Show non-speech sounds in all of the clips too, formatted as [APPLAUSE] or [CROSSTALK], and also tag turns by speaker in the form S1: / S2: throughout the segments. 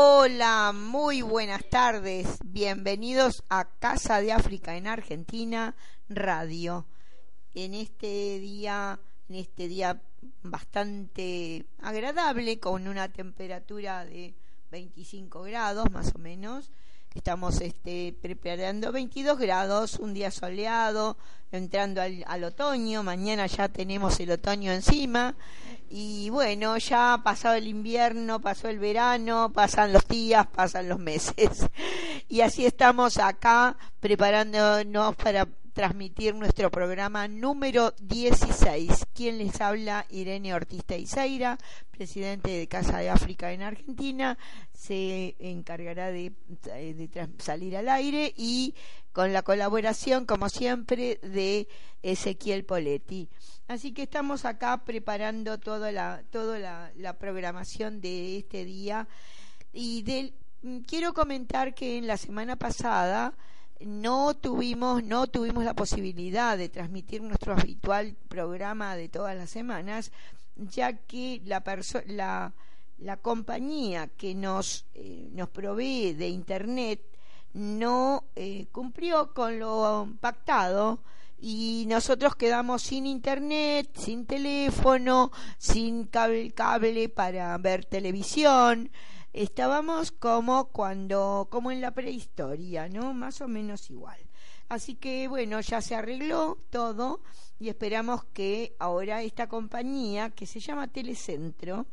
S1: Hola, muy buenas tardes. Bienvenidos a Casa de África en Argentina Radio. En este día, en este día bastante agradable con una temperatura de 25 grados más o menos Estamos este, preparando 22 grados, un día soleado, entrando al, al, otoño. Mañana ya tenemos el otoño encima. Y bueno, ya pasado el invierno, pasó el verano, pasan los días, pasan los meses. [LAUGHS] Y así estamos acá preparándonos para transmitir nuestro programa número 16. Quien les habla, Irene Ortiz Teiseira, presidente de Casa de África en Argentina, se encargará de, de, salir al aire y con la colaboración, como siempre, de Ezequiel Poletti. Así que estamos acá preparando toda la, toda la, programación de este día y del, quiero comentar que en la semana pasada no tuvimos, no tuvimos la posibilidad de transmitir nuestro habitual programa de todas las semanas, ya que la, la, la compañía que nos, eh, nos provee de Internet no eh, cumplió con lo pactado y nosotros quedamos sin internet, sin teléfono, sin cable, cable para ver televisión estábamos como cuando, como en la prehistoria, ¿no? Más o menos igual. Así que bueno, ya se arregló todo y esperamos que ahora esta compañía que se llama Telecentro,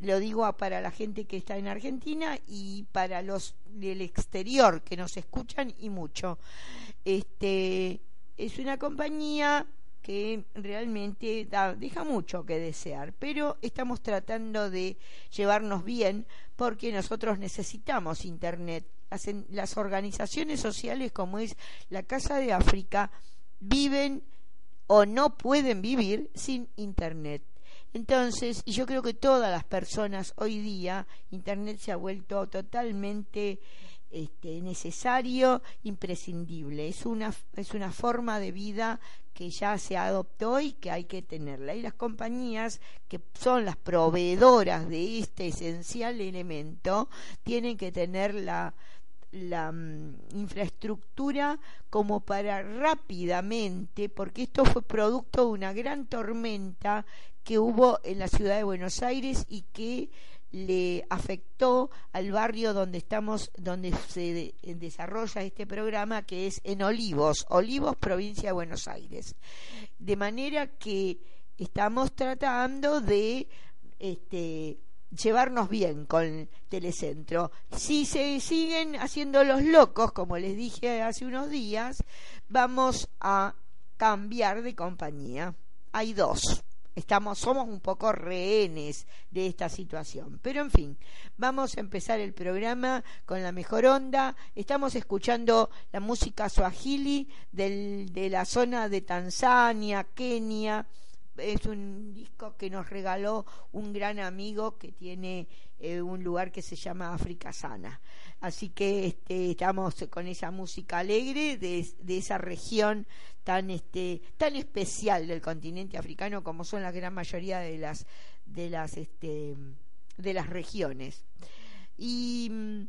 S1: lo digo para la gente que está en Argentina y para los del exterior que nos escuchan y mucho. Este es una compañía que realmente deja mucho que desear, pero estamos tratando de llevarnos bien porque nosotros necesitamos Internet. Las, las organizaciones sociales como es la Casa de África viven o no pueden vivir sin Internet. Entonces, y yo creo que todas las personas hoy día, Internet se ha vuelto totalmente este, necesario, imprescindible. Es una, es una forma de vida que ya se adoptó y que hay que tenerla. Y las compañías que son las proveedoras de este esencial elemento tienen que tener la, la mm, infraestructura como para rápidamente, porque esto fue producto de una gran tormenta que hubo en la ciudad de Buenos Aires y que le afectó al barrio donde estamos, donde se desarrolla este programa, que es en Olivos, Olivos, provincia de Buenos Aires. De manera que estamos tratando de este, llevarnos bien con Telecentro. Si se siguen haciendo los locos, como les dije hace unos días, vamos a cambiar de compañía. Hay dos estamos, somos un poco rehenes de esta situación. Pero en fin, vamos a empezar el programa con la mejor onda. Estamos escuchando la música swahili de la zona de Tanzania, Kenia. Es un disco que nos regaló un gran amigo que tiene eh, un lugar que se llama África Sana. Así que este, estamos con esa música alegre de, esa región tan, este, tan especial del continente africano como son la gran mayoría de las, de las, este, regiones. Y mm,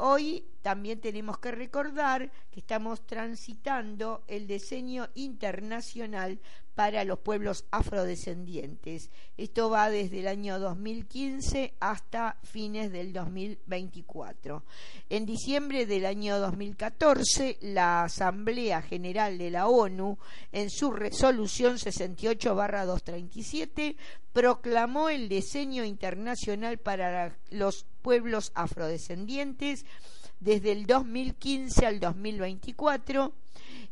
S1: Hoy también tenemos que recordar que estamos transitando el diseño internacional para los pueblos afrodescendientes. Esto va desde el año 2015 hasta fines del 2024. En diciembre del año 2014, la Asamblea General de la ONU, en su resolución 68-237, proclamó el diseño internacional para los pueblos afrodescendientes desde el 2015 al 2024.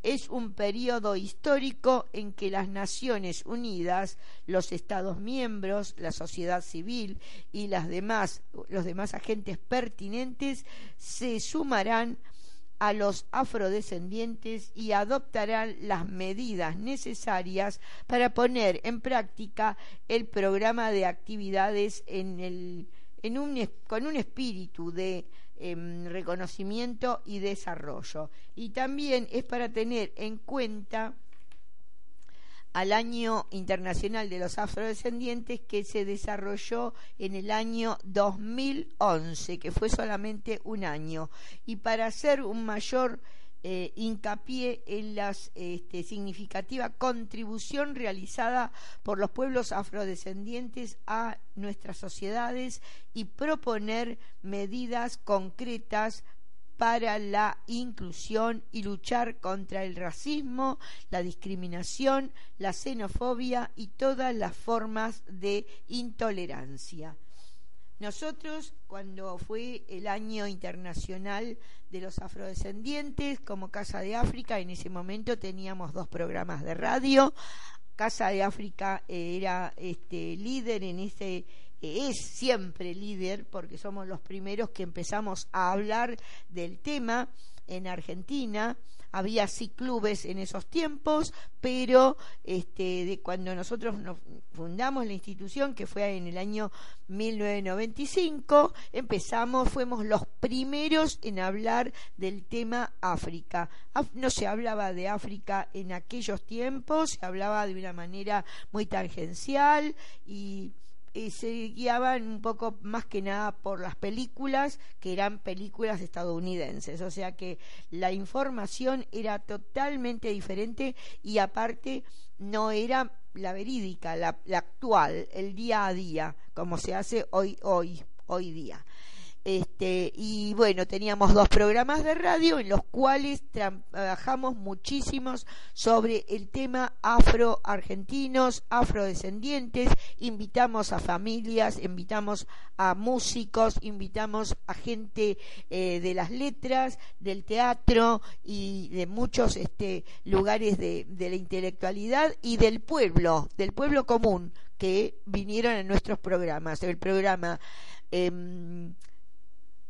S1: Es un periodo histórico en que las Naciones Unidas, los Estados miembros, la sociedad civil y las demás, los demás agentes pertinentes se sumarán a los afrodescendientes y adoptarán las medidas necesarias para poner en práctica el programa de actividades con un espíritu de em, reconocimiento y desarrollo. Y también es para tener en cuenta al año internacional de los afrodescendientes que se desarrolló en el año 2011, que fue solamente un año. Y para hacer un mayor eh, hincapié en la este, significativa contribución realizada por los pueblos afrodescendientes a nuestras sociedades y proponer medidas concretas para la inclusión y luchar contra el racismo, la discriminación, la xenofobia y todas las formas de intolerancia. Nosotros, cuando fue el año internacional de los afrodescendientes, como Casa de África, en ese momento teníamos dos programas de radio. Casa de África era este, líder en ese es siempre líder porque somos los primeros que empezamos a hablar del tema en Argentina. Había sí clubes en esos tiempos, pero este, de cuando nosotros nos fundamos la institución, que fue en el año 1995, empezamos, fuimos los primeros en hablar del tema África. No se hablaba de África en aquellos tiempos, se hablaba de una manera muy tangencial y se guiaban un poco más que nada por las películas, que eran películas estadounidenses. O sea que la información era totalmente diferente y aparte no era la verídica, la, la actual, el día a día, como se hace hoy, hoy, hoy día. Este, y bueno, teníamos dos programas de radio en los cuales trabajamos muchísimos sobre el tema afro-argentinos, afrodescendientes, invitamos a familias, invitamos a músicos, invitamos a gente eh, de las letras, del teatro y de muchos este, lugares de, de la intelectualidad y del pueblo, del pueblo común que vinieron a nuestros programas. El programa eh,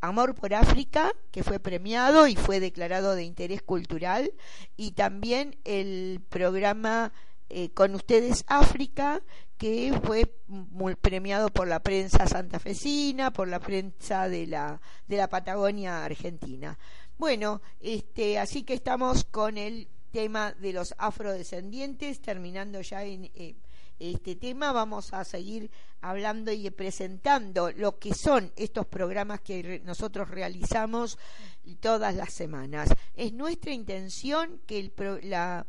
S1: Amor por África, que fue premiado y fue declarado de interés cultural, y también el programa eh, Con ustedes África, que fue premiado por la prensa santafesina, por la prensa de la, de la Patagonia Argentina. Bueno, este, así que estamos con el tema de los afrodescendientes, terminando ya en, eh, este tema, vamos a seguir hablando y presentando lo que son estos programas que nosotros realizamos todas las semanas. Es nuestra intención que el la,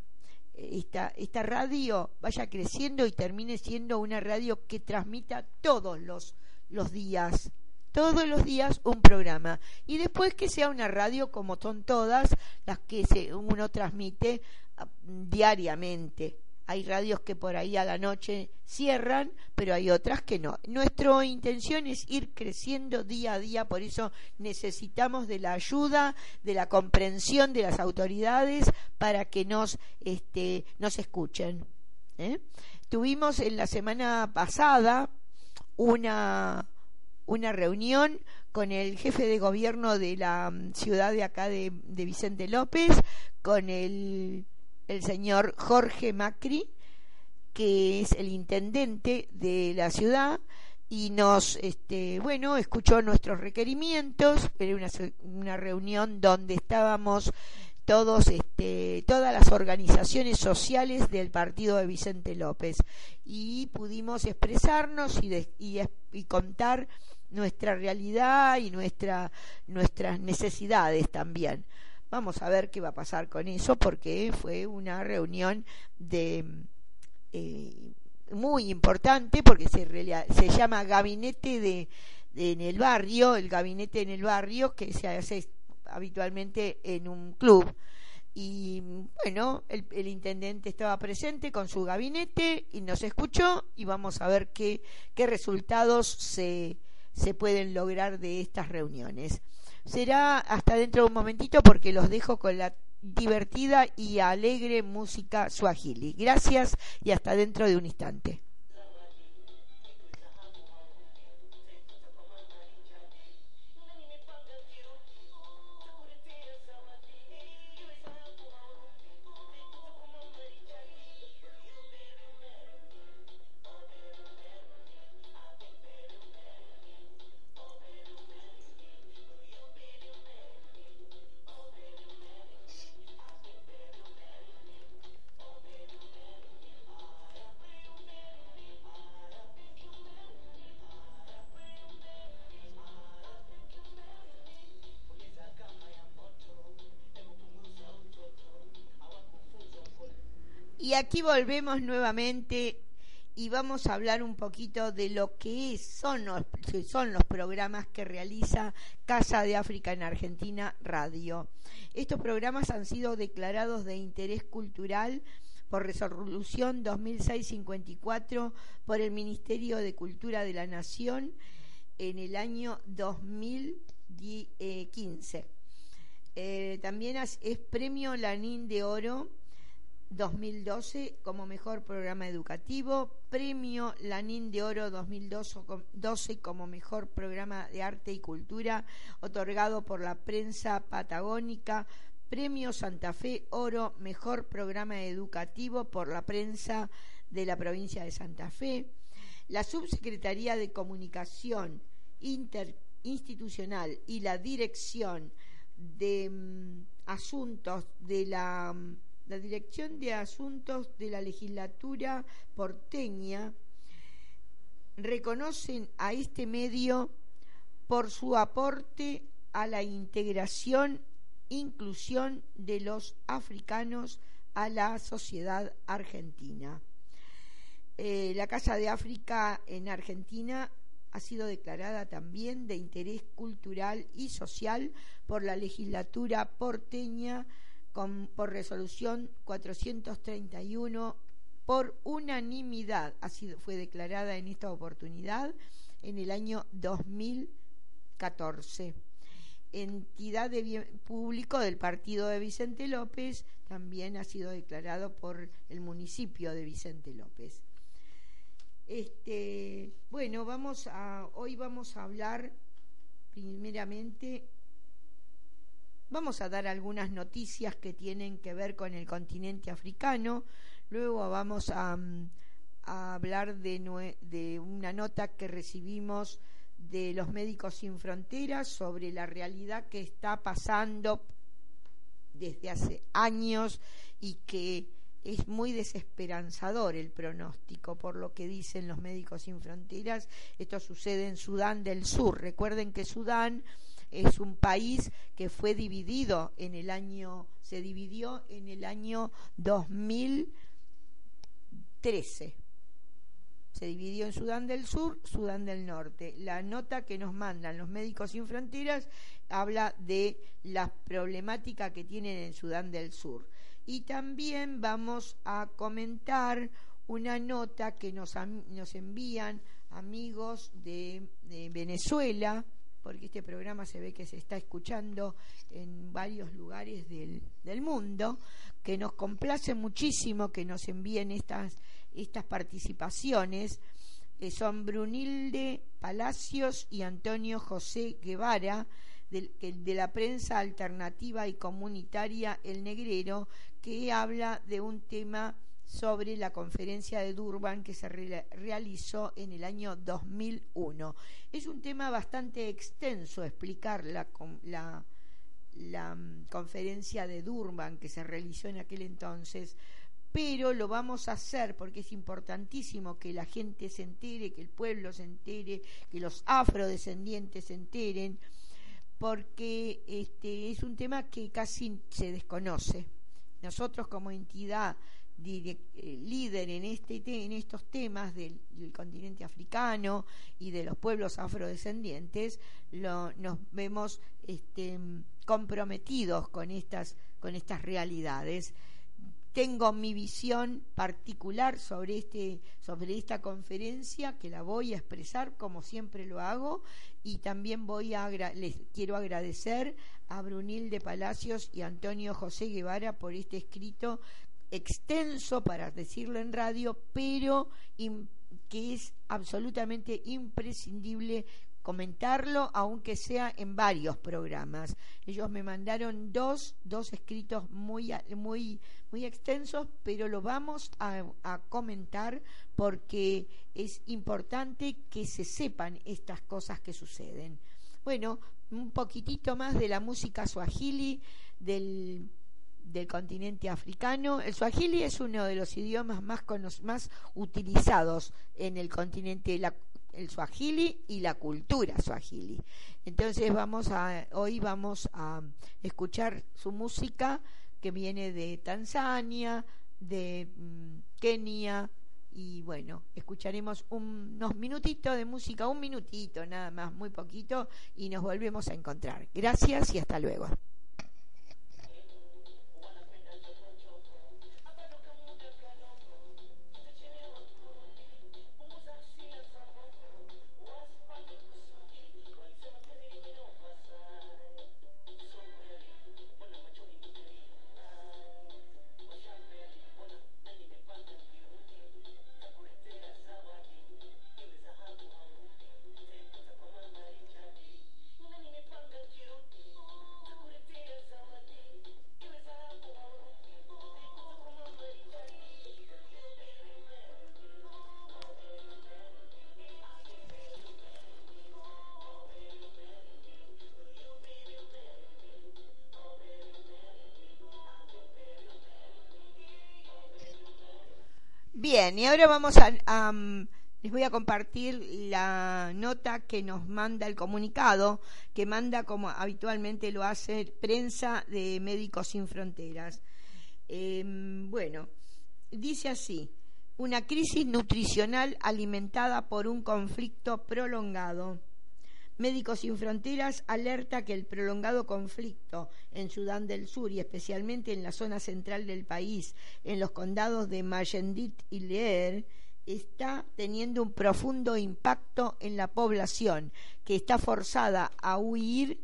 S1: esta, esta radio vaya creciendo y termine siendo una radio que transmita todos los, los días todos los días un programa y después que sea una radio como son todas las que se, uno transmite ah, diariamente hay radios que por ahí a la noche cierran, pero hay otras que no. Nuestra intención es ir creciendo día a día, por eso necesitamos de la ayuda, de la comprensión de las autoridades para que nos, este, nos escuchen. ¿eh? Tuvimos en la semana pasada una, una reunión con el jefe de gobierno de la mm, ciudad de acá de, de Vicente López, con el el señor Jorge Macri, que es el intendente de la ciudad y nos, este, bueno, escuchó nuestros requerimientos, era una, una reunión donde estábamos todos, este, todas las organizaciones sociales del partido de Vicente López y pudimos expresarnos y, y, y contar nuestra realidad y nuestra, nuestras necesidades también. Vamos a ver qué va a pasar con eso porque fue una reunión de eh, muy importante porque se, se llama gabinete de, en el barrio, el gabinete en el barrio que se hace habitualmente en un club. Y bueno, el, el, intendente estaba presente con su gabinete y nos escuchó y vamos a ver qué, qué resultados se, se pueden lograr de estas reuniones será hasta dentro de un momentito porque los dejo con la divertida y alegre música suajili. Gracias y hasta dentro de un instante. Y aquí volvemos nuevamente y vamos a hablar un poquito de lo que son los, programas que realiza Casa de África en Argentina Radio. Estos programas han sido declarados de interés cultural por resolución 2006-54 por el Ministerio de Cultura de la Nación en el año 2015. Eh, también es premio Lanín de Oro 2012 como mejor programa educativo, premio Lanín de Oro 2012 como mejor programa de arte y cultura, otorgado por la prensa patagónica, premio Santa Fe Oro, mejor programa educativo por la prensa de la provincia de Santa Fe, la Subsecretaría de Comunicación Interinstitucional y la Dirección de mm, Asuntos de la mm, la Dirección de Asuntos de la Legislatura porteña reconocen a este medio por su aporte a la integración, inclusión de los africanos a la sociedad argentina. Eh, la Casa de África en Argentina ha sido declarada también de interés cultural y social por la legislatura porteña por resolución 431 por unanimidad, así fue declarada en esta oportunidad en el año 2014. Entidad de bien público del partido de Vicente López también ha sido declarado por el municipio de Vicente López. Este, bueno, vamos a hoy vamos a hablar primeramente Vamos a dar algunas noticias que tienen que ver con el continente africano. Luego vamos a, mm, hablar de, de una nota que recibimos de los Médicos Sin Fronteras sobre la realidad que está pasando desde hace años y que es muy desesperanzador el pronóstico por lo que dicen los Médicos Sin Fronteras. Esto sucede en Sudán del Sur. Recuerden que Sudán es un país que fue dividido en el año, se dividió en el año 2013. Se dividió en Sudán del Sur, Sudán del Norte. La nota que nos mandan los Médicos Sin Fronteras habla de la problemática que tienen en Sudán del Sur. Y también vamos a comentar una nota que nos, nos envían amigos de Venezuela, porque este programa se ve que se está escuchando en varios lugares del, mundo, que nos complace muchísimo que nos envíen estas, estas participaciones. que son Brunilde Palacios y Antonio José Guevara, de, de la prensa alternativa y comunitaria El Negrero, que habla de un tema sobre la conferencia de Durban que se realizó en el año 2001. Es un tema bastante extenso explicar la, la, mm, conferencia de Durban que se realizó en aquel entonces, pero lo vamos a hacer porque es importantísimo que la gente se entere, que el pueblo se entere, que los afrodescendientes se enteren, porque este es un tema que casi se desconoce. Nosotros como entidad eh, líder en, este, en estos temas del, continente africano y de los pueblos afrodescendientes, nos vemos este, comprometidos con estas, con estas realidades. Tengo mi visión particular sobre, este, sobre esta conferencia que la voy a expresar como siempre lo hago y también voy a les quiero agradecer a Brunil de Palacios y Antonio José Guevara por este escrito extenso para decirlo en radio, pero que es absolutamente imprescindible comentarlo, aunque sea en varios programas. Ellos me mandaron dos, dos escritos muy, muy, muy extensos, pero lo vamos a, a comentar porque es importante que se sepan estas cosas que suceden. Bueno, un poquitito más de la música swahili del del continente africano. El swahili es uno de los idiomas más, más utilizados en el continente, el swahili y la cultura swahili. Entonces vamos a, hoy vamos a escuchar su música que viene de Tanzania, de mm, Kenia. Y bueno, escucharemos unos minutitos de música, un minutito nada más, muy poquito, y nos volvemos a encontrar. Gracias y hasta luego. Bien, y ahora vamos a, mm, les voy a compartir la nota que nos manda el comunicado, que manda como habitualmente lo hace prensa de Médicos Sin Fronteras. Em, bueno, dice así, una crisis nutricional alimentada por un conflicto prolongado. Médicos Sin Fronteras alerta que el prolongado conflicto en Sudán del Sur y especialmente en la zona central del país, en los condados de Mayendit y Leer, está teniendo un profundo impacto en la población que está forzada a huir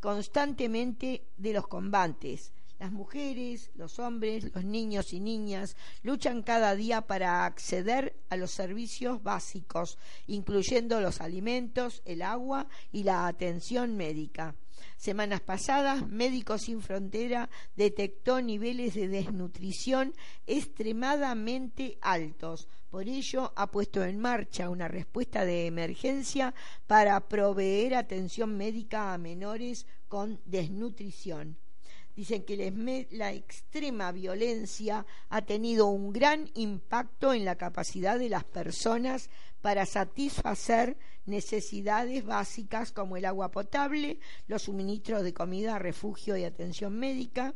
S1: constantemente de los combates las mujeres, los hombres, los niños y niñas luchan cada día para acceder a los servicios básicos, incluyendo los alimentos, el agua y la atención médica. Semanas pasadas, Médicos Sin Frontera detectó niveles de desnutrición extremadamente altos. Por ello, ha puesto en marcha una respuesta de emergencia para proveer atención médica a menores con desnutrición. Dicen que la extrema violencia ha tenido un gran impacto en la capacidad de las personas para satisfacer necesidades básicas como el agua potable, los suministros de comida, refugio y atención médica.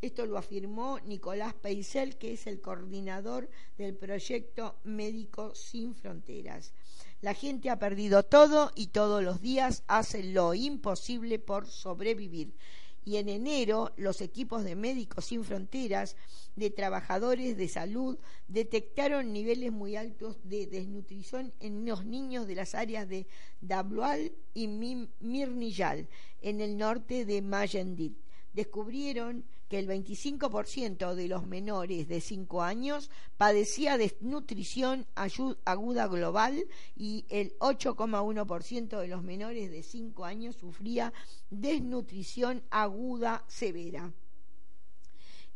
S1: Esto lo afirmó Nicolás Peisel, que es el coordinador del proyecto Médico Sin Fronteras. La gente ha perdido todo y todos los días hace lo imposible por sobrevivir y en enero los equipos de Médicos Sin Fronteras, de trabajadores de salud, detectaron niveles muy altos de desnutrición en los niños de las áreas de Dablual y Mirnillal, en el norte de Mayendit. Descubrieron que el 25% de los menores de 5 años padecía desnutrición aguda global y el 8,1% de los menores de 5 años sufría desnutrición aguda severa.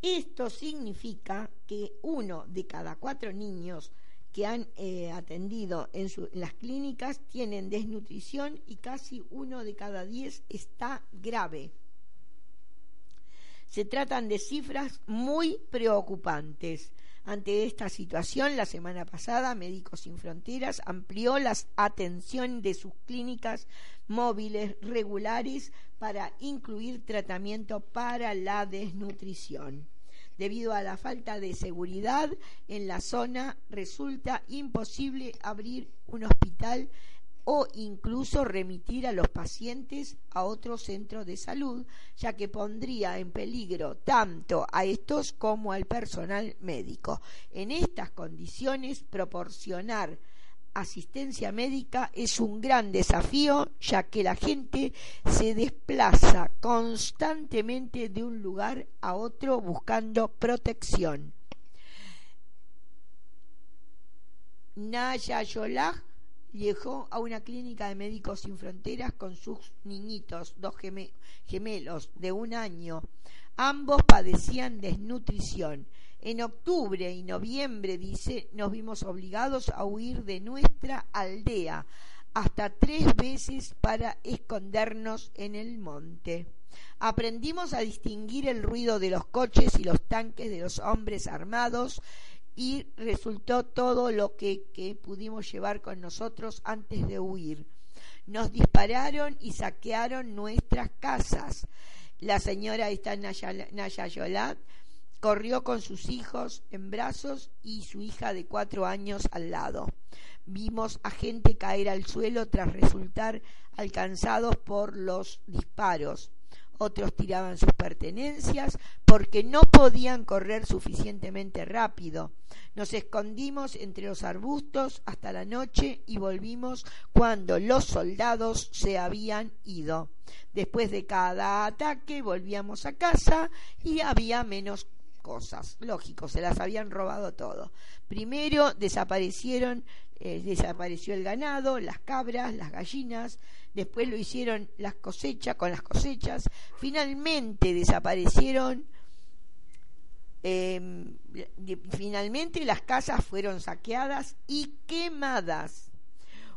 S1: Esto significa que uno de cada cuatro niños que han eh, atendido en, en, las clínicas tienen desnutrición y casi uno de cada diez está grave. Se tratan de cifras muy preocupantes. Ante esta situación, la semana pasada, Médicos Sin Fronteras amplió la atención de sus clínicas móviles regulares para incluir tratamiento para la desnutrición. Debido a la falta de seguridad en la zona, resulta imposible abrir un hospital o incluso remitir a los pacientes a otro centro de salud, ya que pondría en peligro tanto a estos como al personal médico. En estas condiciones, proporcionar asistencia médica es un gran desafío, ya que la gente se desplaza constantemente de un lugar a otro buscando protección. Nayayolaj llegó a una clínica de Médicos Sin Fronteras con sus niñitos, dos gemelos de un año. Ambos padecían desnutrición. En octubre y noviembre, dice, nos vimos obligados a huir de nuestra aldea hasta tres veces para escondernos en el monte. Aprendimos a distinguir el ruido de los coches y los tanques de los hombres armados y resultó todo lo que, pudimos llevar con nosotros antes de huir. Nos dispararon y saquearon nuestras casas. La señora esta Nayayolat corrió con sus hijos en brazos y su hija de cuatro años al lado. Vimos a gente caer al suelo tras resultar alcanzados por los disparos otros tiraban sus pertenencias porque no podían correr suficientemente rápido. Nos escondimos entre los arbustos hasta la noche y volvimos cuando los soldados se habían ido. Después de cada ataque volvíamos a casa y había menos cosas. Lógico, se las habían robado todo. Primero desaparecieron, eh, desapareció el ganado, las cabras, las gallinas, después lo hicieron las cosechas, con las cosechas, finalmente desaparecieron, em, finalmente las casas fueron saqueadas y quemadas.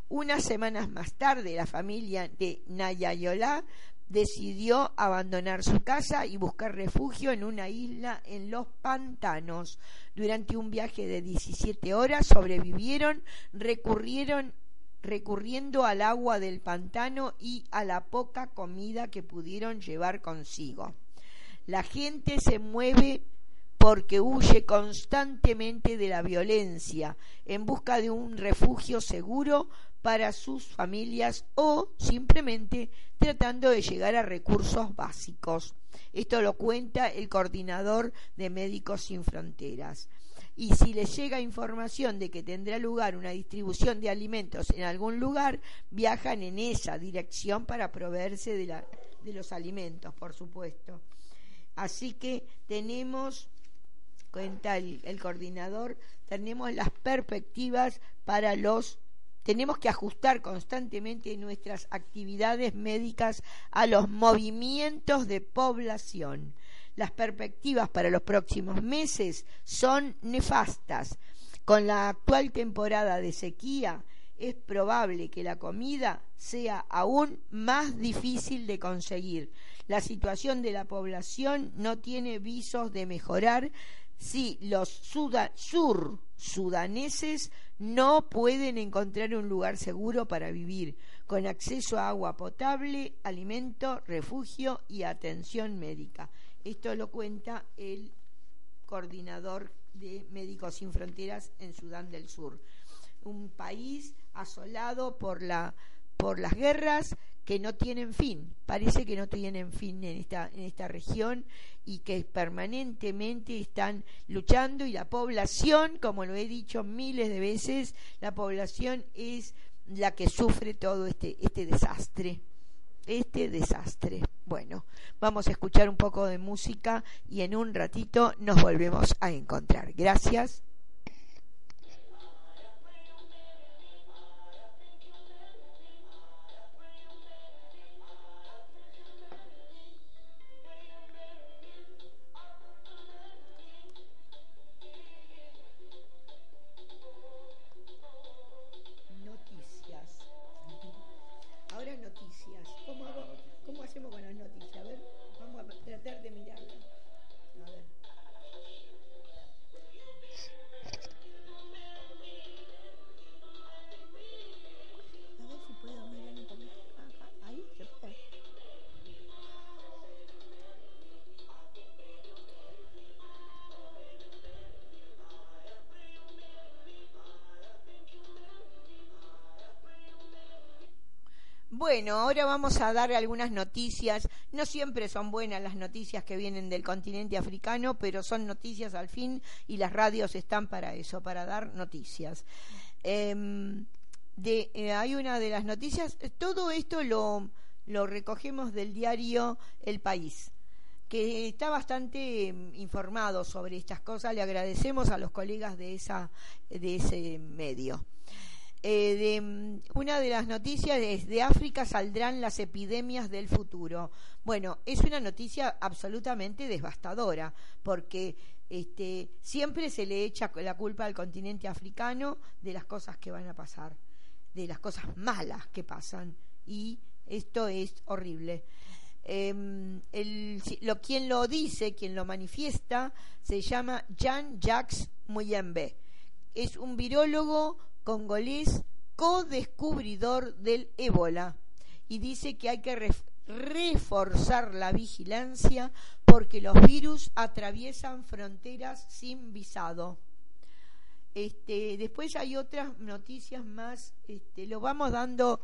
S1: Unas semanas más tarde, la familia de Nayayolá decidió abandonar su casa y buscar refugio en una isla en los pantanos. Durante un viaje de 17 horas sobrevivieron, recurrieron recurriendo al agua del pantano y a la poca comida que pudieron llevar consigo. La gente se mueve porque huye constantemente de la violencia en busca de un refugio seguro para sus familias o simplemente tratando de llegar a recursos básicos. Esto lo cuenta el coordinador de Médicos Sin Fronteras y si les llega información de que tendrá lugar una distribución de alimentos en algún lugar, viajan en esa dirección para proveerse de, la, de los alimentos, por supuesto. Así que tenemos, cuenta el, el coordinador, tenemos las perspectivas para los tenemos que ajustar constantemente nuestras actividades médicas a los movimientos de población las perspectivas para los próximos meses son nefastas. Con la actual temporada de sequía es probable que la comida sea aún más difícil de conseguir. La situación de la población no tiene visos de mejorar si los sur sudaneses no pueden encontrar un lugar seguro para vivir, con acceso a agua potable, alimento, refugio y atención médica. Esto lo cuenta el coordinador de Médicos Sin Fronteras en Sudán del Sur. Un país asolado por, la, por las guerras que no tienen fin, parece que no tienen fin en esta, en esta región y que permanentemente están luchando y la población, como lo he dicho miles de veces, la población es la que sufre todo este, este desastre este desastre. Bueno, vamos a escuchar un poco de música y en un ratito nos volvemos a encontrar. Gracias. Bueno, ahora vamos a dar algunas noticias. No siempre son buenas las noticias que vienen del continente africano, pero son noticias al fin y las radios están para eso, para dar noticias. Em, eh, hay una de las noticias, todo esto lo, lo recogemos del diario El País que está bastante em, informado sobre estas cosas. Le agradecemos a los colegas de, esa, de ese medio. Eh, de, mm, una de las noticias es de África saldrán las epidemias del futuro. Bueno, es una noticia absolutamente devastadora porque este, siempre se le echa la culpa al continente africano de las cosas que van a pasar, de las cosas malas que pasan y esto es horrible. Em, lo, quien lo dice, quien lo manifiesta, se llama Jean-Jacques Muyembe. Es un virólogo congolés co-descubridor del ébola y dice que hay que reforzar la vigilancia porque los virus atraviesan fronteras sin visado. Este, después hay otras noticias más, este, lo vamos dando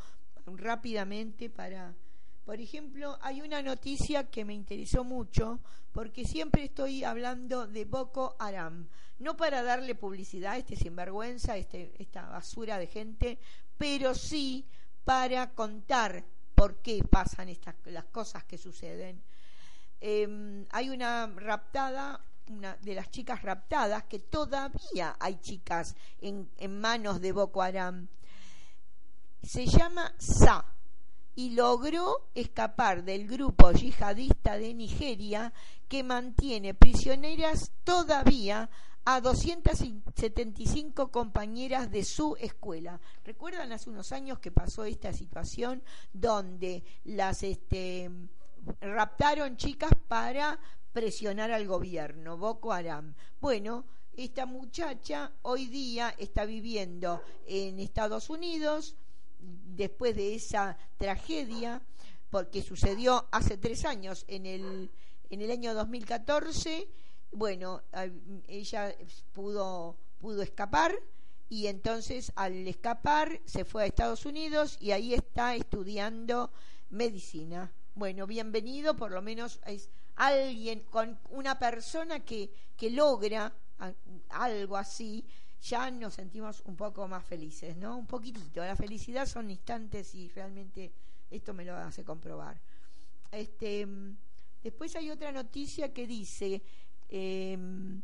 S1: rápidamente para... Por ejemplo, hay una noticia que me interesó mucho porque siempre estoy hablando de Boko Haram, no para darle publicidad a este sinvergüenza, este, esta basura de gente, pero sí para contar por qué pasan estas las cosas que suceden. Em, hay una raptada, una de las chicas raptadas, que todavía hay chicas en, en manos de Boko Haram. Se llama Sa y logró escapar del grupo yihadista de Nigeria que mantiene prisioneras todavía a 275 compañeras de su escuela. ¿Recuerdan hace unos años que pasó esta situación donde las este, raptaron chicas para presionar al gobierno, Boko Haram? Bueno, esta muchacha hoy día está viviendo en Estados Unidos después de esa tragedia, porque sucedió hace tres años, en el, en el año 2014 bueno, ella pudo, pudo escapar y entonces al escapar se fue a Estados Unidos y ahí está estudiando medicina. Bueno, bienvenido, por lo menos es alguien con una persona que, que logra algo así, ya nos sentimos un poco más felices, ¿no? Un poquitito. La felicidad son instantes y realmente esto me lo hace comprobar. Este, después hay otra noticia que dice Em,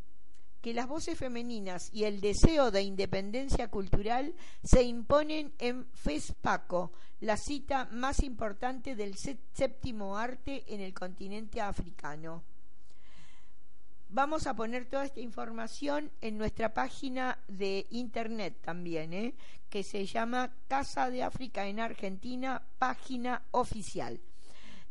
S1: que las voces femeninas y el deseo de independencia cultural se imponen en FESPACO, la cita más importante del séptimo arte en el continente africano. Vamos a poner toda esta información en nuestra página de internet también, ¿eh? que se llama Casa de África en Argentina, página oficial.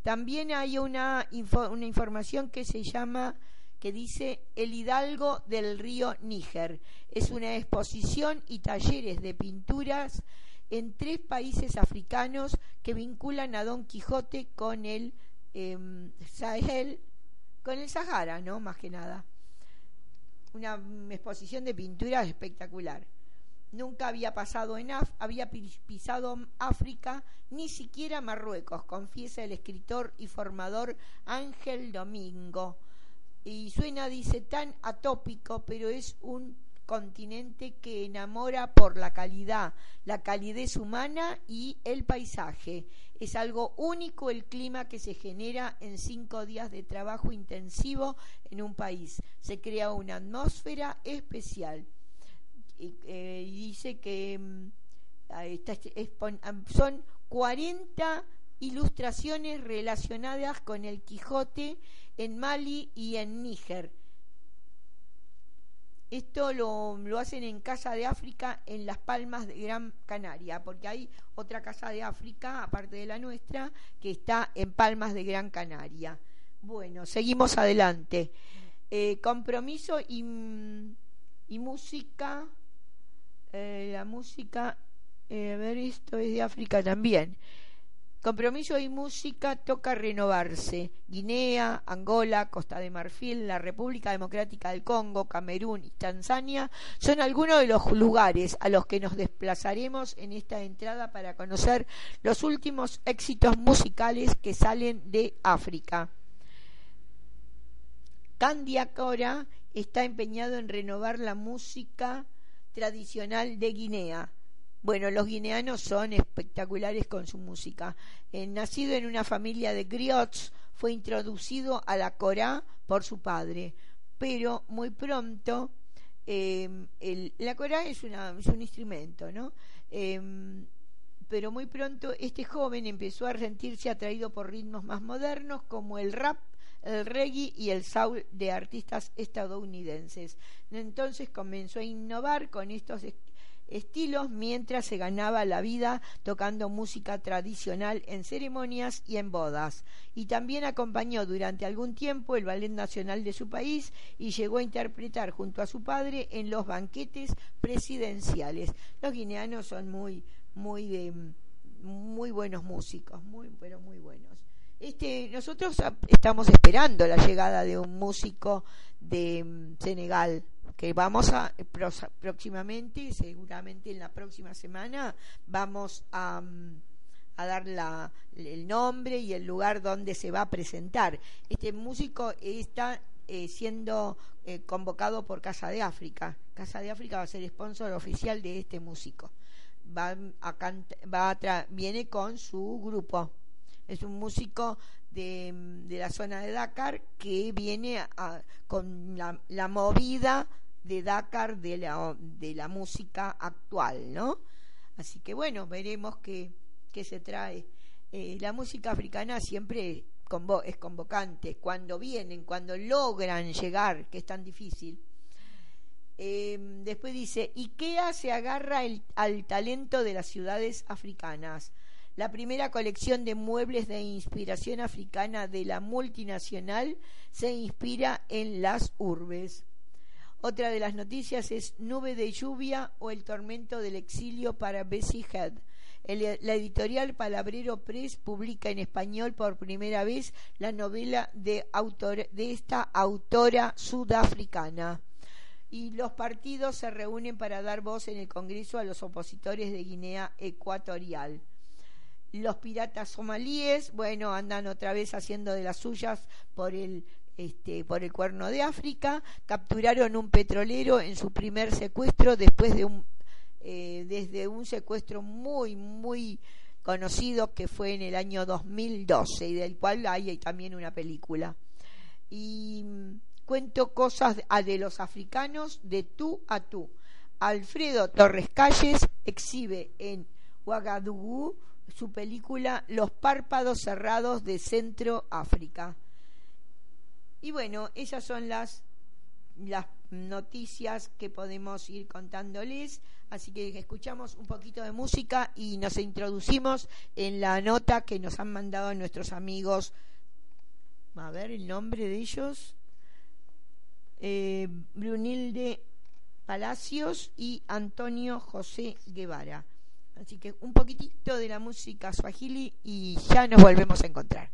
S1: También hay una, una información que se llama que dice El Hidalgo del río Níger. Es una exposición y talleres de pinturas en tres países africanos que vinculan a Don Quijote con el em, Sahel, con el Sahara, ¿no? Más que nada. Una exposición de pinturas espectacular. Nunca había pasado en había pisado África, ni siquiera Marruecos, confiesa el escritor y formador Ángel Domingo y suena, dice, tan atópico, pero es un continente que enamora por la calidad, la calidez humana y el paisaje. Es algo único el clima que se genera en cinco días de trabajo intensivo en un país. Se crea una atmósfera especial. Y, eh, dice que mm, son 40 ilustraciones relacionadas con el Quijote en Mali y en Níger. Esto lo, lo, hacen en Casa de África en Las Palmas de Gran Canaria, porque hay otra Casa de África, aparte de la nuestra, que está en Palmas de Gran Canaria. Bueno, seguimos adelante. Eh, compromiso y, y música. Eh, la música, eh, a ver, esto es de África también. Compromiso y música toca renovarse. Guinea, Angola, Costa de Marfil, la República Democrática del Congo, Camerún y Tanzania son algunos de los lugares a los que nos desplazaremos en esta entrada para conocer los últimos éxitos musicales que salen de África. Candia Cora está empeñado en renovar la música tradicional de Guinea bueno, los guineanos son espectaculares con su música. Eh, nacido en una familia de griots, fue introducido a la Corá por su padre, pero muy pronto em, la Corá es, es, un instrumento, ¿no? Em, pero muy pronto este joven empezó a sentirse atraído por ritmos más modernos como el rap, el reggae y el soul de artistas estadounidenses. Entonces comenzó a innovar con estos estilos mientras se ganaba la vida tocando música tradicional en ceremonias y en bodas. Y también acompañó durante algún tiempo el ballet nacional de su país y llegó a interpretar junto a su padre en los banquetes presidenciales. Los guineanos son muy, muy, muy buenos músicos, muy, pero muy buenos. Este, nosotros estamos esperando la llegada de un músico de mm, Senegal que vamos a próximamente, seguramente en la próxima semana, vamos a, mm, a dar la, el nombre y el lugar donde se va a presentar. Este músico está eh, siendo eh, convocado por Casa de África. Casa de África va a ser sponsor oficial de este músico. Va a va viene con su grupo. Es un músico de, de la zona de Dakar que viene a, con la, la movida de Dakar de la, de la música actual, ¿no? Así que bueno, veremos qué, qué se trae. Eh, la música africana siempre es convocante, cuando vienen, cuando logran llegar, que es tan difícil. Em, después dice, IKEA se agarra al talento de las ciudades africanas. La primera colección de muebles de inspiración africana de la multinacional se inspira en las urbes. Otra de las noticias es Nube de lluvia o el tormento del exilio para Bessie Head. la editorial Palabrero Press publica en español por primera vez la novela de, de esta autora sudafricana. Y los partidos se reúnen para dar voz en el Congreso a los opositores de Guinea Ecuatorial. Los piratas somalíes, bueno, andan otra vez haciendo de las suyas por el este, por el cuerno de África, capturaron un petrolero en su primer secuestro después de un, eh, desde un secuestro muy, muy conocido que fue en el año 2012 y del cual hay también una película. Y mm, cuento cosas de los africanos de tú a tú. Alfredo Torres Calles exhibe en Ouagadougou su película Los párpados cerrados de Centro África. Y bueno, esas son las, las noticias que podemos ir contándoles. Así que escuchamos un poquito de música y nos introducimos en la nota que nos han mandado nuestros amigos. A ver el nombre de ellos. Eh, Brunilde Palacios y Antonio José Guevara. Así que un poquitito de la música swahili y ya nos volvemos a encontrar.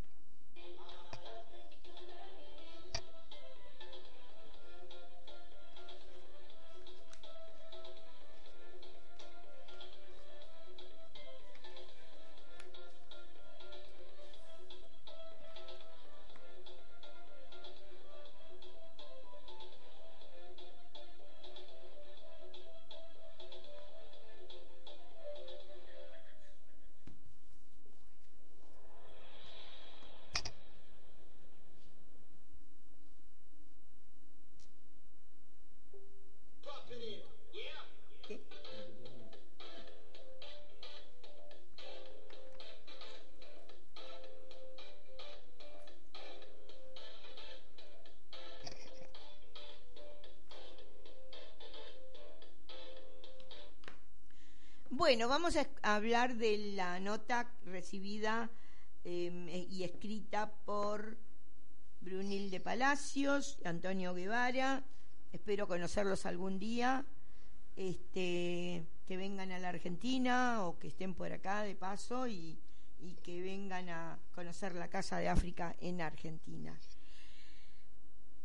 S1: Bueno, vamos a hablar de la nota recibida em, e, y escrita por Brunilde Palacios, Antonio Guevara. Espero conocerlos algún día, este, que vengan a la Argentina o que estén por acá de paso y que vengan a conocer la Casa de África en Argentina.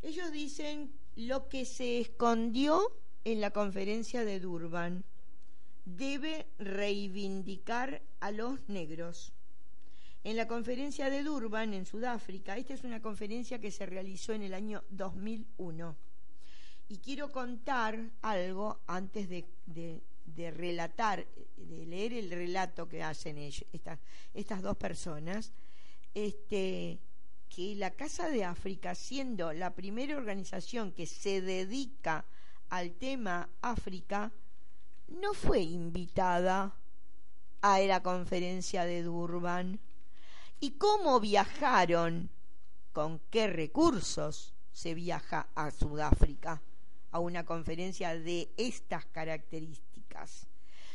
S1: Ellos dicen lo que se escondió en la conferencia de Durban debe reivindicar a los negros. En la conferencia de Durban, en Sudáfrica, esta es una conferencia que se realizó en el año 2001. Y quiero contar algo antes de, relatar, de leer el relato que hacen estas dos personas, este, que la Casa de África, siendo la primera organización que se dedica al tema África, no fue invitada a la conferencia de Durban. ¿Y cómo viajaron? ¿Con qué recursos se viaja a Sudáfrica a una conferencia de estas características?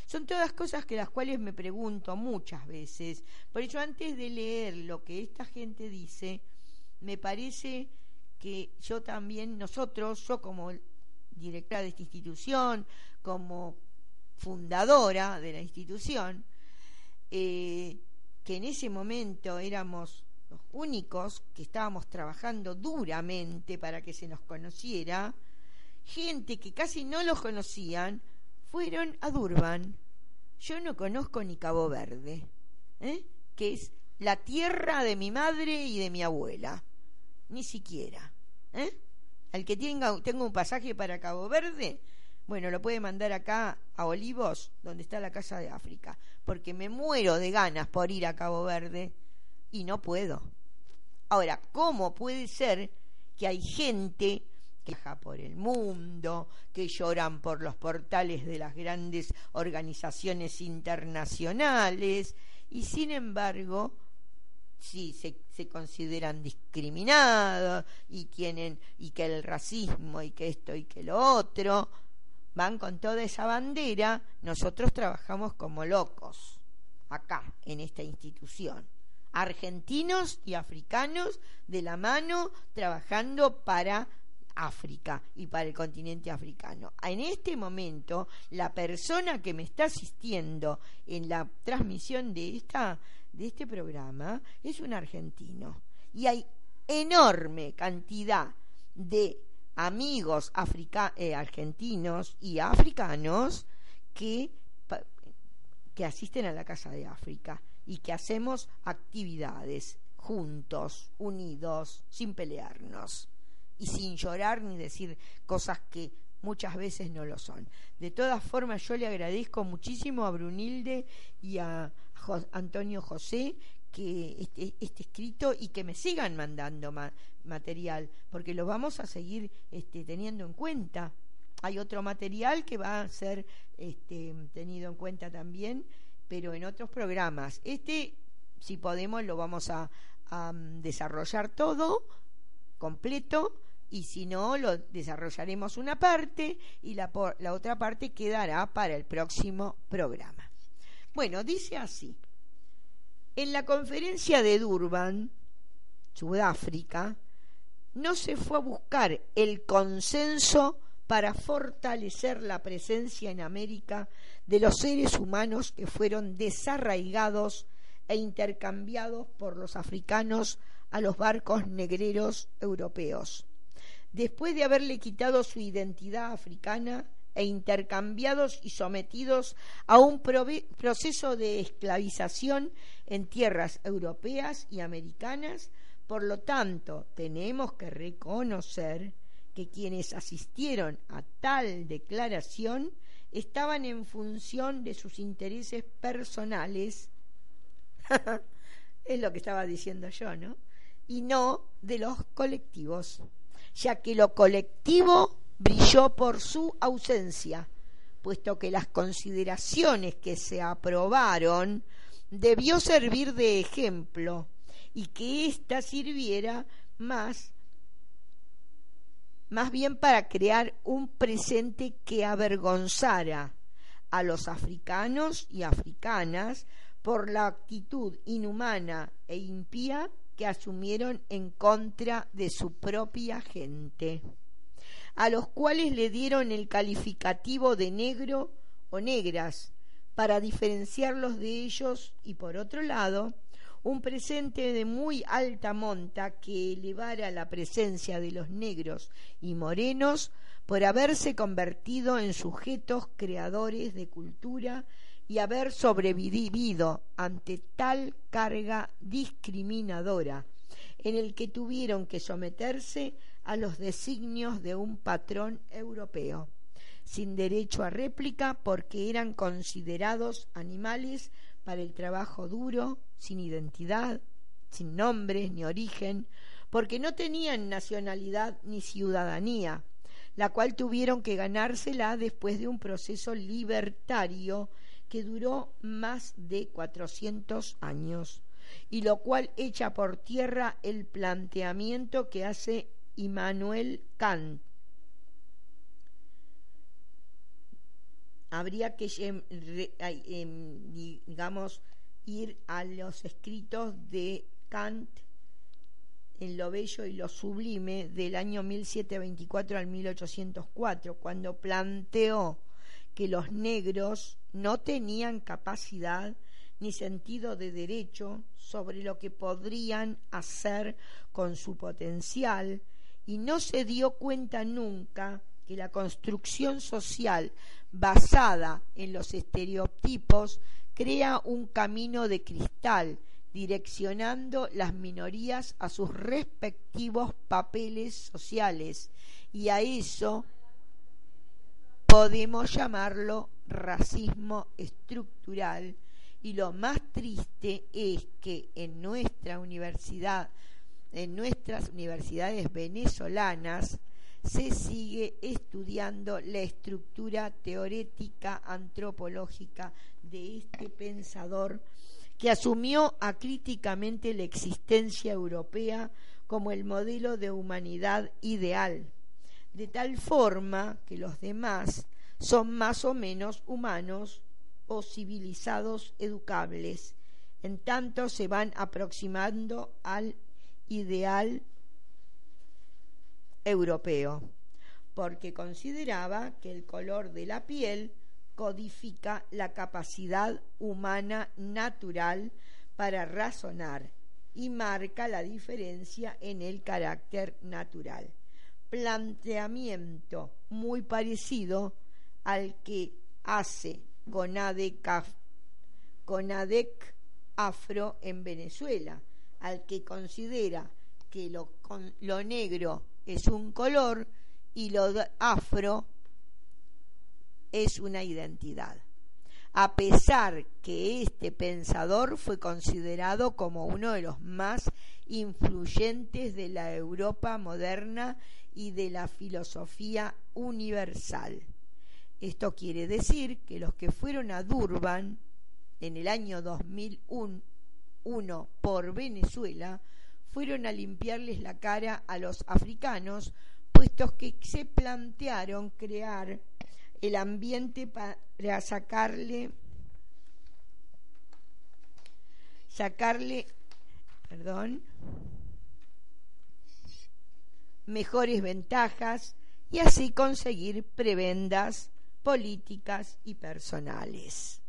S1: Son todas cosas que las cuales me pregunto muchas veces. Por eso antes de leer lo que esta gente dice, me parece que yo también, nosotros, yo como directora de esta institución, como fundadora de la institución, eh, que en ese momento éramos los únicos que estábamos trabajando duramente para que se nos conociera, gente que casi no los conocían, fueron a Durban. Yo no conozco ni Cabo Verde, ¿eh? que es la tierra de mi madre y de mi abuela. Ni siquiera. ¿eh? Al que tenga, tenga un pasaje para Cabo Verde, bueno, lo puede mandar acá a Olivos, donde está la Casa de África, porque me muero de ganas por ir a Cabo Verde y no puedo. Ahora, ¿cómo puede ser que hay gente que viaja por el mundo, que lloran por los portales de las grandes organizaciones internacionales y sin embargo sí se, se, consideran discriminados y tienen y que el racismo y que esto y que lo otro van con toda esa bandera, nosotros trabajamos como locos acá, en esta institución. Argentinos y africanos de la mano trabajando para África y para el continente africano. En este momento, la persona que me está asistiendo en la transmisión de, esta, de este programa es un argentino. Y hay enorme cantidad de amigos eh, argentinos y africanos que, que asisten a la Casa de África y que hacemos actividades juntos, unidos, sin pelearnos y sin llorar ni decir cosas que muchas veces no lo son. De todas formas, yo le agradezco muchísimo a Brunilde y a Antonio José que este, este, escrito y que me sigan mandando material, porque lo vamos a seguir este, teniendo en cuenta. Hay otro material que va a ser este, tenido en cuenta también, pero en otros programas. Este, si podemos, lo vamos a, mm, desarrollar todo, completo, y si no, lo desarrollaremos una parte y la, la otra parte quedará para el próximo programa. Bueno, dice así. En la conferencia de Durban, Sudáfrica, no se fue a buscar el consenso para fortalecer la presencia en América de los seres humanos que fueron desarraigados e intercambiados por los africanos a los barcos negreros europeos. Después de haberle quitado su identidad africana, e intercambiados y sometidos a un proceso de esclavización en tierras europeas y americanas. Por lo tanto, tenemos que reconocer que quienes asistieron a tal declaración estaban en función de sus intereses personales, [LAUGHS] es lo que estaba diciendo yo, ¿no? Y no de los colectivos, ya que lo colectivo brilló por su ausencia, puesto que las consideraciones que se aprobaron debió servir de ejemplo y que ésta sirviera más más bien para crear un presente que avergonzara a los africanos y africanas por la actitud inhumana e impía que asumieron en contra de su propia gente a los cuales le dieron el calificativo de negro o negras para diferenciarlos de ellos y por otro lado un presente de muy alta monta que elevara la presencia de los negros y morenos por haberse convertido en sujetos creadores de cultura y haber sobrevivido ante tal carga discriminadora en el que tuvieron que someterse a los designios de un patrón europeo, sin derecho a réplica porque eran considerados animales para el trabajo duro, sin identidad, sin nombres ni origen, porque no tenían nacionalidad ni ciudadanía, la cual tuvieron que ganársela después de un proceso libertario que duró más de 400 años, y lo cual echa por tierra el planteamiento que hace Immanuel Kant. Habría que, em, digamos, ir a los escritos de Kant en lo bello y lo sublime del año 1724 al 1804, cuando planteó que los negros no tenían capacidad ni sentido de derecho sobre lo que podrían hacer con su potencial y no se dio cuenta nunca que la construcción social basada en los estereotipos crea un camino de cristal direccionando las minorías a sus respectivos papeles sociales. Y a eso podemos llamarlo racismo estructural. Y lo más triste es que en nuestra universidad, en nuestras universidades venezolanas, se sigue estudiando la estructura teorética antropológica de este pensador que asumió acríticamente la existencia europea como el modelo de humanidad ideal, de tal forma que los demás son más o menos humanos o civilizados educables, en tanto se van aproximando al ideal europeo, porque consideraba que el color de la piel codifica la capacidad humana natural para razonar y marca la diferencia en el carácter natural. Planteamiento muy parecido al que hace Conadec, Afro en Venezuela, al que considera que lo, lo negro es un color y lo afro es una identidad. A pesar que este pensador fue considerado como uno de los más influyentes de la Europa moderna y de la filosofía universal. Esto quiere decir que los que fueron a Durban en el año 2001 por Venezuela fueron a limpiarles la cara a los africanos, puestos que se plantearon crear el ambiente para sacarle sacarle perdón mejores ventajas y así conseguir prebendas políticas y personales.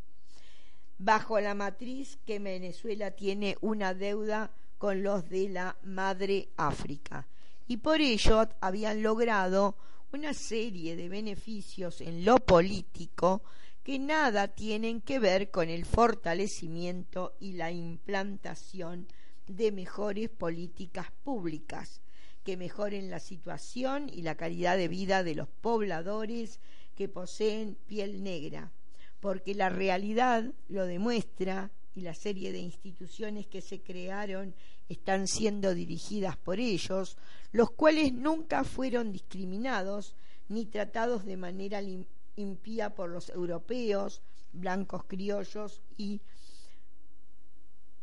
S1: Bajo la matriz que Venezuela tiene una deuda con los de la madre África. Y por ello habían logrado una serie de beneficios en lo político que nada tienen que ver con el fortalecimiento y la implantación de mejores políticas públicas que mejoren la situación y la calidad de vida de los pobladores que poseen piel negra, porque la realidad lo demuestra y la serie de instituciones que se crearon están siendo dirigidas por ellos, los cuales nunca fueron discriminados ni tratados de manera impía por los europeos, blancos criollos y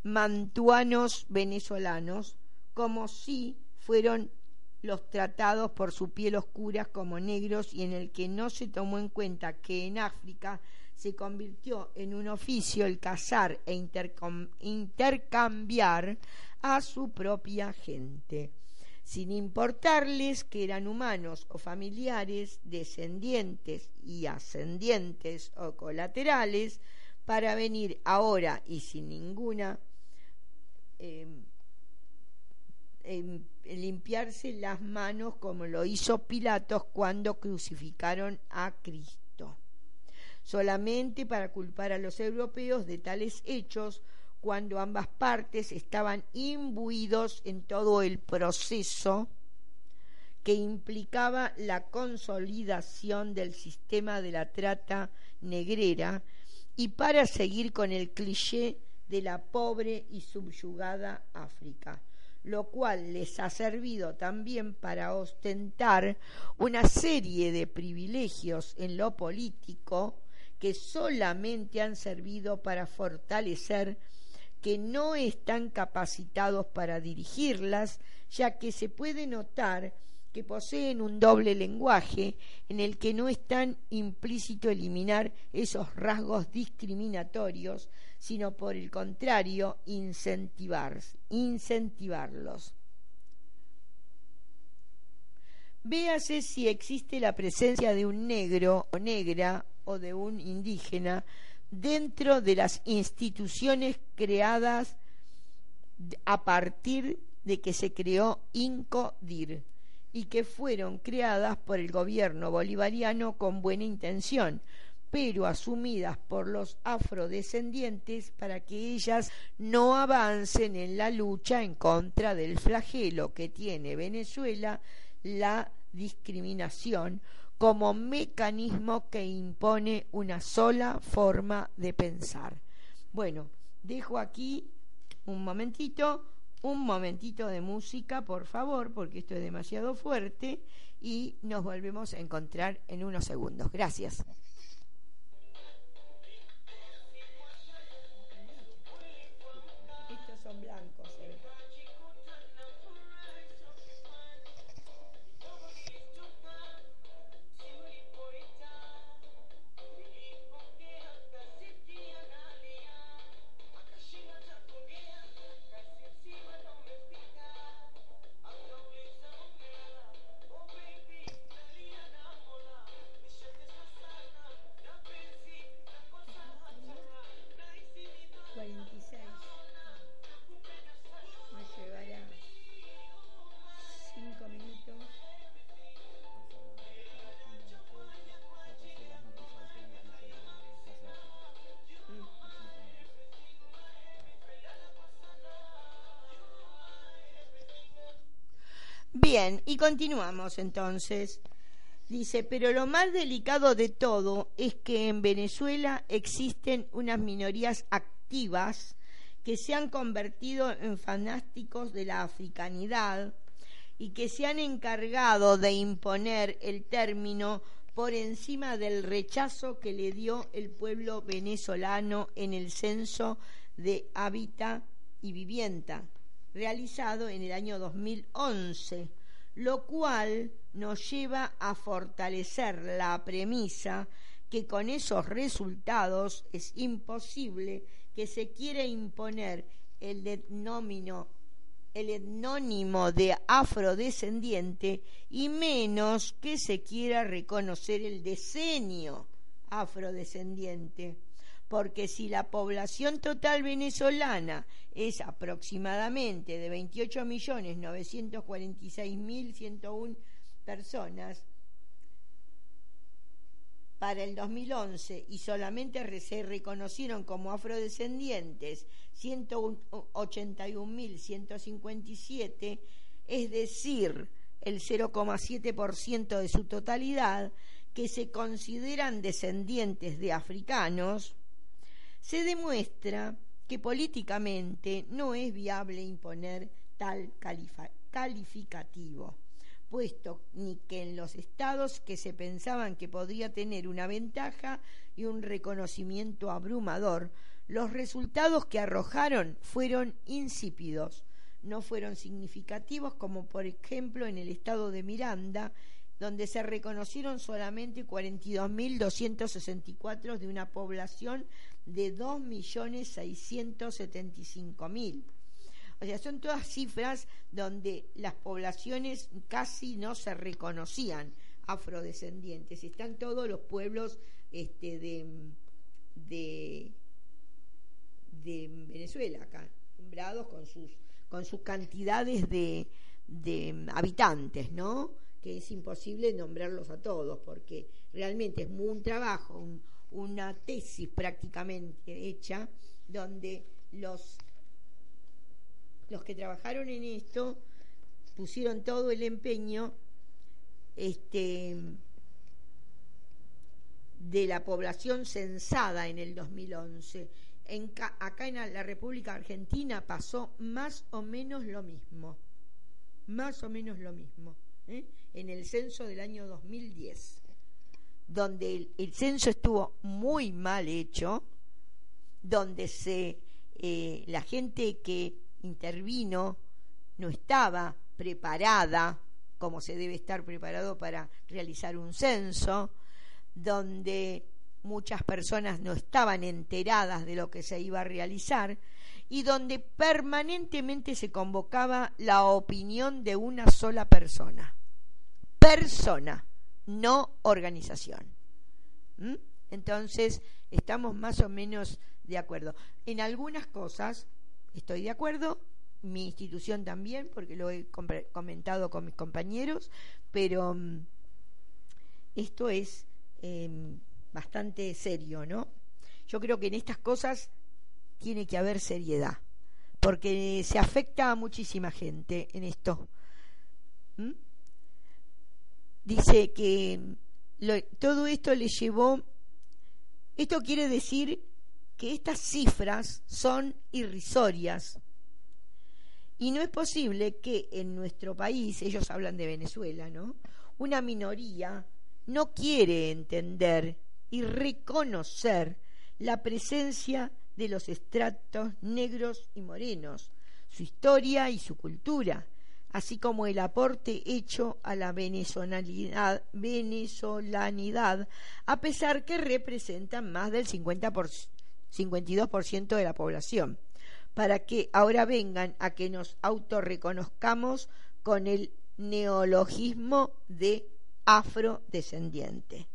S1: mantuanos venezolanos, como si fueron los tratados por su piel oscura como negros y en el que no se tomó en cuenta que en África se convirtió en un oficio el cazar e intercambiar a su propia gente, sin importarles que eran humanos o familiares, descendientes y ascendientes o colaterales, para venir ahora y sin ninguna eh, limpiarse las manos como lo hizo Pilatos cuando crucificaron a Cristo. Solamente para culpar a los europeos de tales hechos cuando ambas partes estaban imbuidos en todo el proceso que implicaba la consolidación del sistema de la trata negrera y para seguir con el cliché de la pobre y subyugada África lo cual les ha servido también para ostentar una serie de privilegios en lo político que solamente han servido para fortalecer que no están capacitados para dirigirlas, ya que se puede notar que poseen un doble lenguaje en el que no es tan implícito eliminar esos rasgos discriminatorios, sino por el contrario incentivar, incentivarlos. Véase si existe la presencia de un negro o negra o de un indígena dentro de las instituciones creadas a partir de que se creó INCODIR y que fueron creadas por el gobierno bolivariano con buena intención, pero asumidas por los afrodescendientes para que ellas no avancen en la lucha en contra del flagelo que tiene Venezuela, la discriminación, como mecanismo que impone una sola forma de pensar. Bueno, dejo aquí un momentito un momentito de música, por favor, porque esto es demasiado fuerte y nos volvemos a encontrar en unos segundos. Gracias. Bien, y continuamos entonces. Dice, pero lo más delicado de todo es que en Venezuela existen unas minorías activas que se han convertido en fanáticos de la africanidad y que se han encargado de imponer el término por encima del rechazo que le dio el pueblo venezolano en el censo de hábitat y vivienda realizado en el año 2011 lo cual nos lleva a fortalecer la premisa que con esos resultados es imposible que se quiera imponer el etnómino el etnónimo de afrodescendiente y menos que se quiera reconocer el decenio afrodescendiente porque si la población total venezolana es aproximadamente de 28.946.101 personas, para el 2011 y solamente se reconocieron como afrodescendientes 181.157, es decir, el 0,7% de su totalidad, que se consideran descendientes de africanos, se demuestra que políticamente no es viable imponer tal calificativo, puesto ni que en los estados que se pensaban que podría tener una ventaja y un reconocimiento abrumador, los resultados que arrojaron fueron insípidos, no fueron significativos como por ejemplo en el estado de Miranda, donde se reconocieron solamente 42.264 de una población de 2.675.000. O sea, son todas cifras donde las poblaciones casi no se reconocían afrodescendientes. Están todos los pueblos este, de, de, Venezuela acá, nombrados con sus, con sus cantidades de, de habitantes, ¿no? Que es imposible nombrarlos a todos porque realmente es un trabajo, un, una tesis prácticamente hecha donde los, los que trabajaron en esto pusieron todo el empeño este, de la población censada en el 2011. En, acá en la República Argentina pasó más o menos lo mismo, más o menos lo mismo, ¿eh? en el censo del año 2010 donde el, censo estuvo muy mal hecho, donde se eh, la gente que intervino no estaba preparada como se debe estar preparado para realizar un censo, donde muchas personas no estaban enteradas de lo que se iba a realizar y donde permanentemente se convocaba la opinión de una sola persona. Persona no organización. ¿Mm? entonces estamos más o menos de acuerdo. En algunas cosas estoy de acuerdo, mi institución también, porque lo he comentado con mis compañeros, pero mm, esto es em, bastante serio, ¿no? Yo creo que en estas cosas tiene que haber seriedad, porque se afecta a muchísima gente en esto. ¿Mm? Dice que todo esto le llevó, esto quiere decir que estas cifras son irrisorias. Y no es posible que en nuestro país, ellos hablan de Venezuela, ¿no? Una minoría no quiere entender y reconocer la presencia de los estratos negros y morenos, su historia y su cultura, así como el aporte hecho a la venezolanidad, a pesar que representan más del 50 52% de la población, para que ahora vengan a que nos autorreconozcamos con el neologismo de afrodescendiente,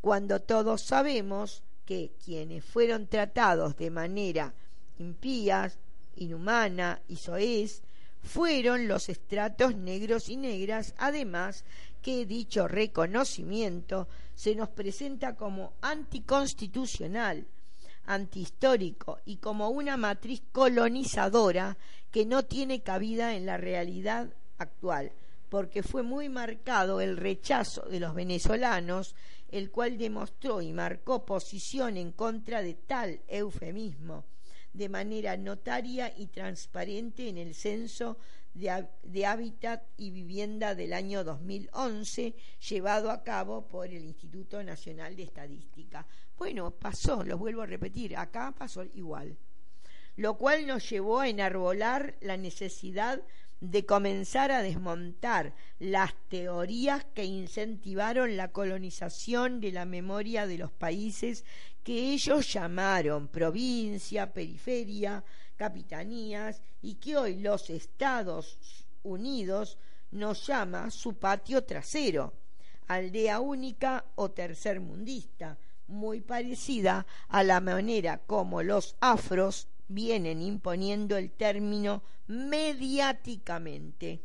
S1: cuando todos sabemos que quienes fueron tratados de manera impía, inhumana y soez, fueron los estratos negros y negras, además que dicho reconocimiento se nos presenta como anticonstitucional, antihistórico y como una matriz colonizadora que no tiene cabida en la realidad actual, porque fue muy marcado el rechazo de los venezolanos, el cual demostró y marcó posición en contra de tal eufemismo de manera notaria y transparente en el censo de, hábitat y vivienda del año 2011 llevado a cabo por el Instituto Nacional de Estadística. Bueno, pasó, lo vuelvo a repetir, acá pasó igual, lo cual nos llevó a enarbolar la necesidad de comenzar a desmontar las teorías que incentivaron la colonización de la memoria de los países que ellos llamaron provincia, periferia, capitanías y que hoy los Estados Unidos nos llama su patio trasero, aldea única o tercermundista, muy parecida a la manera como los afros vienen imponiendo el término mediáticamente,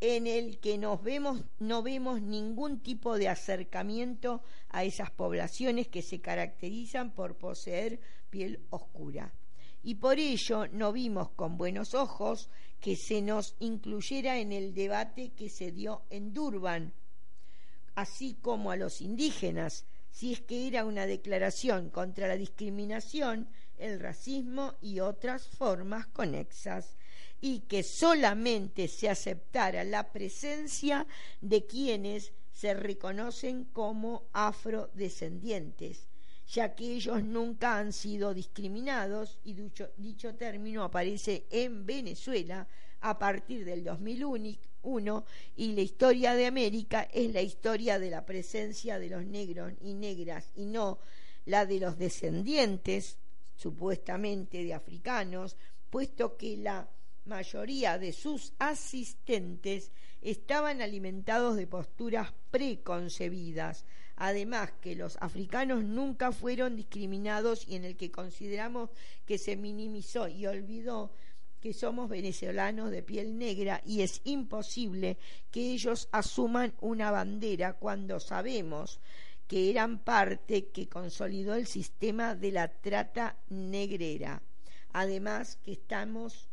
S1: en el que nos vemos, no vemos ningún tipo de acercamiento a esas poblaciones que se caracterizan por poseer piel oscura. Y por ello no vimos con buenos ojos que se nos incluyera en el debate que se dio en Durban, así como a los indígenas, si es que era una declaración contra la discriminación el racismo y otras formas conexas, y que solamente se aceptara la presencia de quienes se reconocen como afrodescendientes, ya que ellos nunca han sido discriminados y dicho, término aparece en Venezuela a partir del 2001 y la historia de América es la historia de la presencia de los negros y negras y no la de los descendientes supuestamente de africanos, puesto que la mayoría de sus asistentes estaban alimentados de posturas preconcebidas, además que los africanos nunca fueron discriminados y en el que consideramos que se minimizó y olvidó que somos venezolanos de piel negra y es imposible que ellos asuman una bandera cuando sabemos que eran parte que consolidó el sistema de la trata negrera. Además que estamos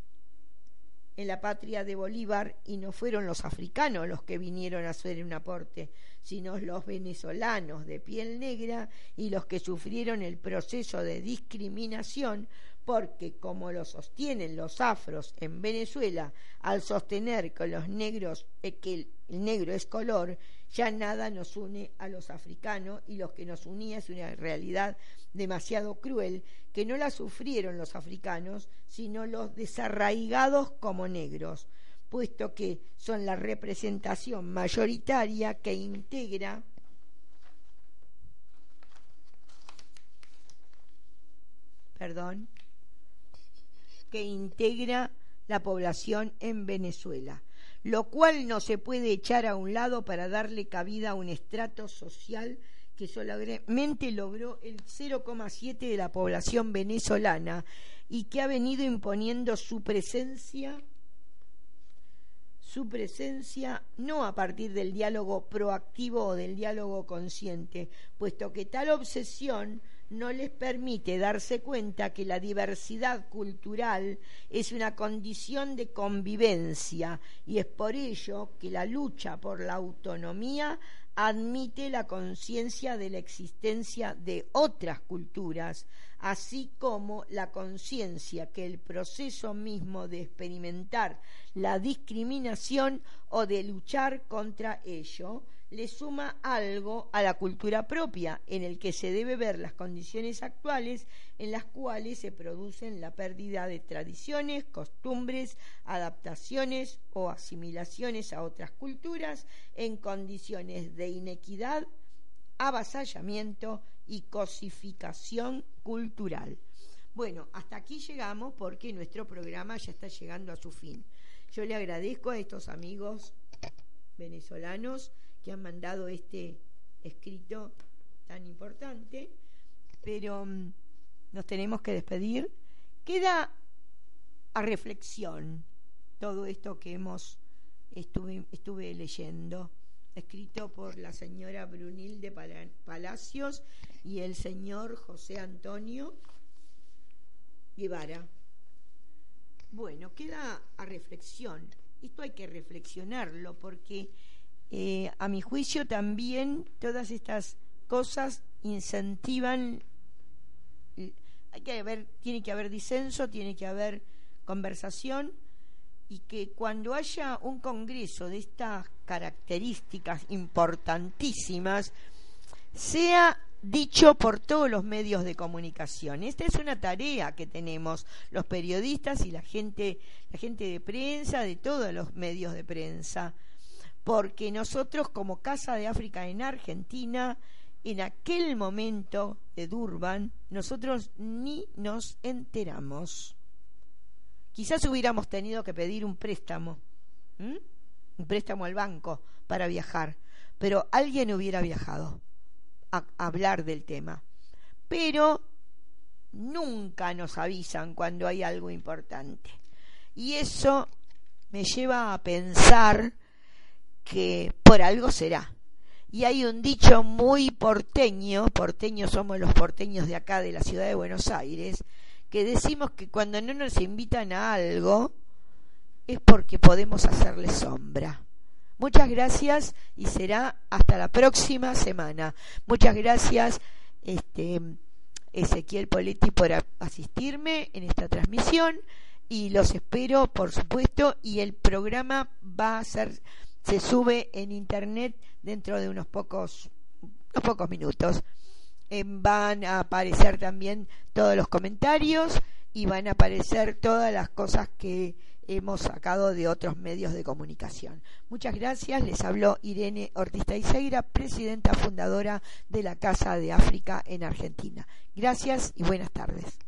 S1: en la patria de Bolívar y no fueron los africanos los que vinieron a hacer un aporte, sino los venezolanos de piel negra y los que sufrieron el proceso de discriminación porque, como lo sostienen los afros en Venezuela, al sostener que los negros, eh, que el negro es color, ya nada nos une a los africanos y lo que nos unía es una realidad demasiado cruel que no la sufrieron los africanos, sino los desarraigados como negros, puesto que son la representación mayoritaria que integra perdón, que integra la población en Venezuela, lo cual no se puede echar a un lado para darle cabida a un estrato social que solamente logró el 0,7 de la población venezolana y que ha venido imponiendo su presencia su presencia no a partir del diálogo proactivo o del diálogo consciente, puesto que tal obsesión no les permite darse cuenta que la diversidad cultural es una condición de convivencia y es por ello que la lucha por la autonomía admite la conciencia de la existencia de otras culturas, así como la conciencia que el proceso mismo de experimentar la discriminación o de luchar contra ello le suma algo a la cultura propia, en el que se debe ver las condiciones actuales en las cuales se producen la pérdida de tradiciones, costumbres, adaptaciones o asimilaciones a otras culturas en condiciones de inequidad, avasallamiento y cosificación cultural. Bueno, hasta aquí llegamos porque nuestro programa ya está llegando a su fin. Yo le agradezco a estos amigos venezolanos que han mandado este escrito tan importante, pero mm, nos tenemos que despedir. Queda a reflexión todo esto que hemos estuve, estuve leyendo, escrito por la señora Brunilde Palacios y el señor José Antonio Guevara. Bueno, queda a reflexión. Esto hay que reflexionarlo porque eh, a mi juicio también todas estas cosas incentivan hay que haber tiene que haber disenso tiene que haber conversación y que cuando haya un congreso de estas características importantísimas sea dicho por todos los medios de comunicación. Esta es una tarea que tenemos los periodistas y la gente, la gente de prensa, de todos los medios de prensa porque nosotros como Casa de África en Argentina, en aquel momento de Durban, nosotros ni nos enteramos. Quizás hubiéramos tenido que pedir un préstamo, un préstamo al banco para viajar, pero alguien hubiera viajado a hablar del tema. Pero nunca nos avisan cuando hay algo importante. Y eso me lleva a pensar que por algo será. Y hay un dicho muy porteño, porteños somos los porteños de acá de la ciudad de Buenos Aires, que decimos que cuando no nos invitan a algo es porque podemos hacerle sombra. Muchas gracias y será hasta la próxima semana. Muchas gracias, este, Ezequiel Poletti, por asistirme en esta transmisión y los espero, por supuesto, y el programa va a ser se sube en internet dentro de unos pocos, unos pocos minutos. Eh, van a aparecer también todos los comentarios y van a aparecer todas las cosas que hemos sacado de otros medios de comunicación. Muchas gracias. Les habló Irene Ortiz Taiseira, presidenta fundadora de la Casa de África en Argentina. Gracias y buenas tardes.